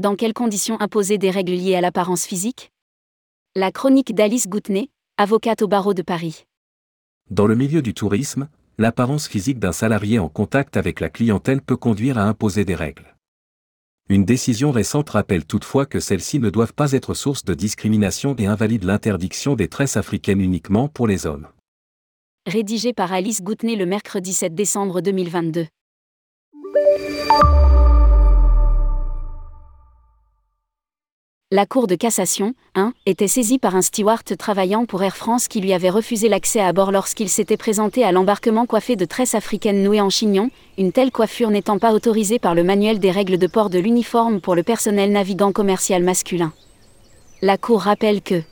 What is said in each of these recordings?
Dans quelles conditions imposer des règles liées à l'apparence physique? La chronique d'Alice Goutenay, avocate au barreau de Paris. Dans le milieu du tourisme, l'apparence physique d'un salarié en contact avec la clientèle peut conduire à imposer des règles. Une décision récente rappelle toutefois que celles-ci ne doivent pas être source de discrimination et invalide l'interdiction des tresses africaines uniquement pour les hommes. Rédigé par Alice Goutenay le mercredi 7 décembre 2022. La Cour de cassation, 1, était saisie par un steward travaillant pour Air France qui lui avait refusé l'accès à bord lorsqu'il s'était présenté à l'embarquement coiffé de tresses africaines nouées en chignon, une telle coiffure n'étant pas autorisée par le manuel des règles de port de l'uniforme pour le personnel navigant commercial masculin. La Cour rappelle que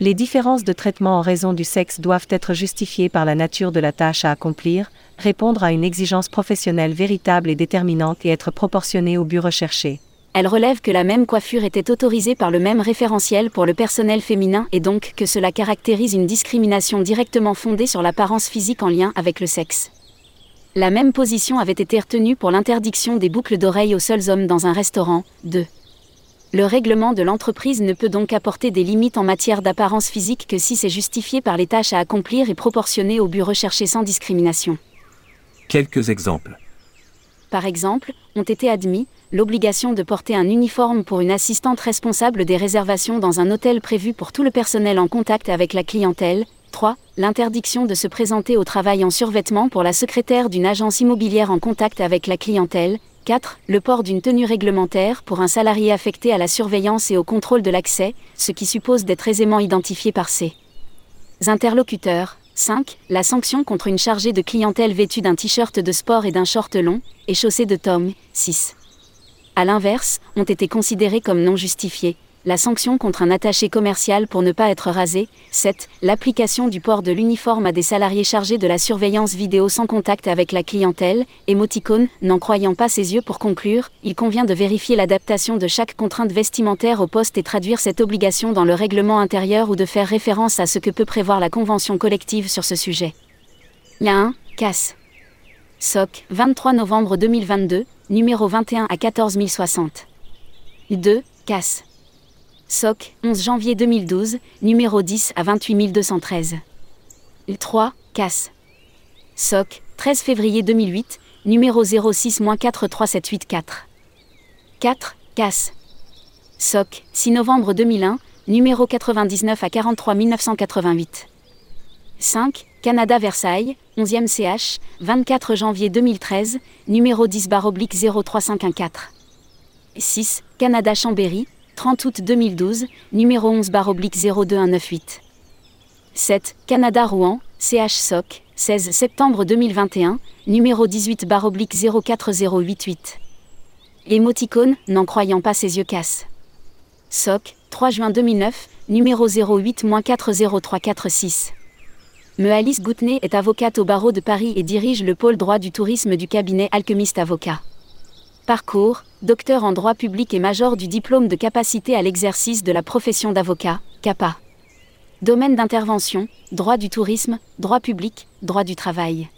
les différences de traitement en raison du sexe doivent être justifiées par la nature de la tâche à accomplir, répondre à une exigence professionnelle véritable et déterminante et être proportionnées au but recherché elle relève que la même coiffure était autorisée par le même référentiel pour le personnel féminin et donc que cela caractérise une discrimination directement fondée sur l'apparence physique en lien avec le sexe. La même position avait été retenue pour l'interdiction des boucles d'oreilles aux seuls hommes dans un restaurant. 2. Le règlement de l'entreprise ne peut donc apporter des limites en matière d'apparence physique que si c'est justifié par les tâches à accomplir et proportionné au but recherché sans discrimination. Quelques exemples. Par exemple, ont été admis, l'obligation de porter un uniforme pour une assistante responsable des réservations dans un hôtel prévu pour tout le personnel en contact avec la clientèle. 3. L'interdiction de se présenter au travail en survêtement pour la secrétaire d'une agence immobilière en contact avec la clientèle. 4. Le port d'une tenue réglementaire pour un salarié affecté à la surveillance et au contrôle de l'accès, ce qui suppose d'être aisément identifié par ses interlocuteurs. 5. La sanction contre une chargée de clientèle vêtue d'un t-shirt de sport et d'un short long, et chaussée de tom. 6 à l'inverse, ont été considérés comme non justifiés. La sanction contre un attaché commercial pour ne pas être rasé. 7. L'application du port de l'uniforme à des salariés chargés de la surveillance vidéo sans contact avec la clientèle. Émoticône, n'en croyant pas ses yeux pour conclure, il convient de vérifier l'adaptation de chaque contrainte vestimentaire au poste et traduire cette obligation dans le règlement intérieur ou de faire référence à ce que peut prévoir la convention collective sur ce sujet. La 1. Casse. SOC, 23 novembre 2022, numéro 21 à 14060. 2. Casse. SOC, 11 janvier 2012, numéro 10 à 28213. 3. Casse. SOC, 13 février 2008, numéro 06-43784. 4. Casse. SOC, 6 novembre 2001, numéro 99 à 43 988. 5. Canada Versailles, 11e CH, 24 janvier 2013, numéro 10 03514. 6. Canada Chambéry, 30 août 2012, numéro 11 02198. 7. Canada Rouen, CH SOC, 16 septembre 2021, numéro 18 04088. Émoticône, n'en croyant pas ses yeux cassent. SOC, 3 juin 2009, numéro 08-40346. Me Alice Goutenay est avocate au barreau de Paris et dirige le pôle droit du tourisme du cabinet Alchemist Avocat. Parcours, docteur en droit public et major du diplôme de capacité à l'exercice de la profession d'avocat, CAPA. Domaine d'intervention, droit du tourisme, droit public, droit du travail.